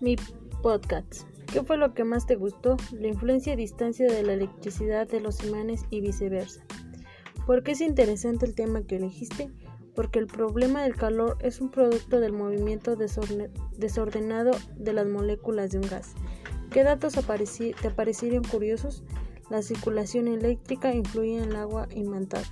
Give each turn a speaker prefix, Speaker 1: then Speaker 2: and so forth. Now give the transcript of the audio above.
Speaker 1: Mi podcast. ¿Qué fue lo que más te gustó? La influencia y distancia de la electricidad de los imanes y viceversa. ¿Por qué es interesante el tema que elegiste? Porque el problema del calor es un producto del movimiento desordenado de las moléculas de un gas. ¿Qué datos te parecerían curiosos? La circulación eléctrica influye en el agua imantada.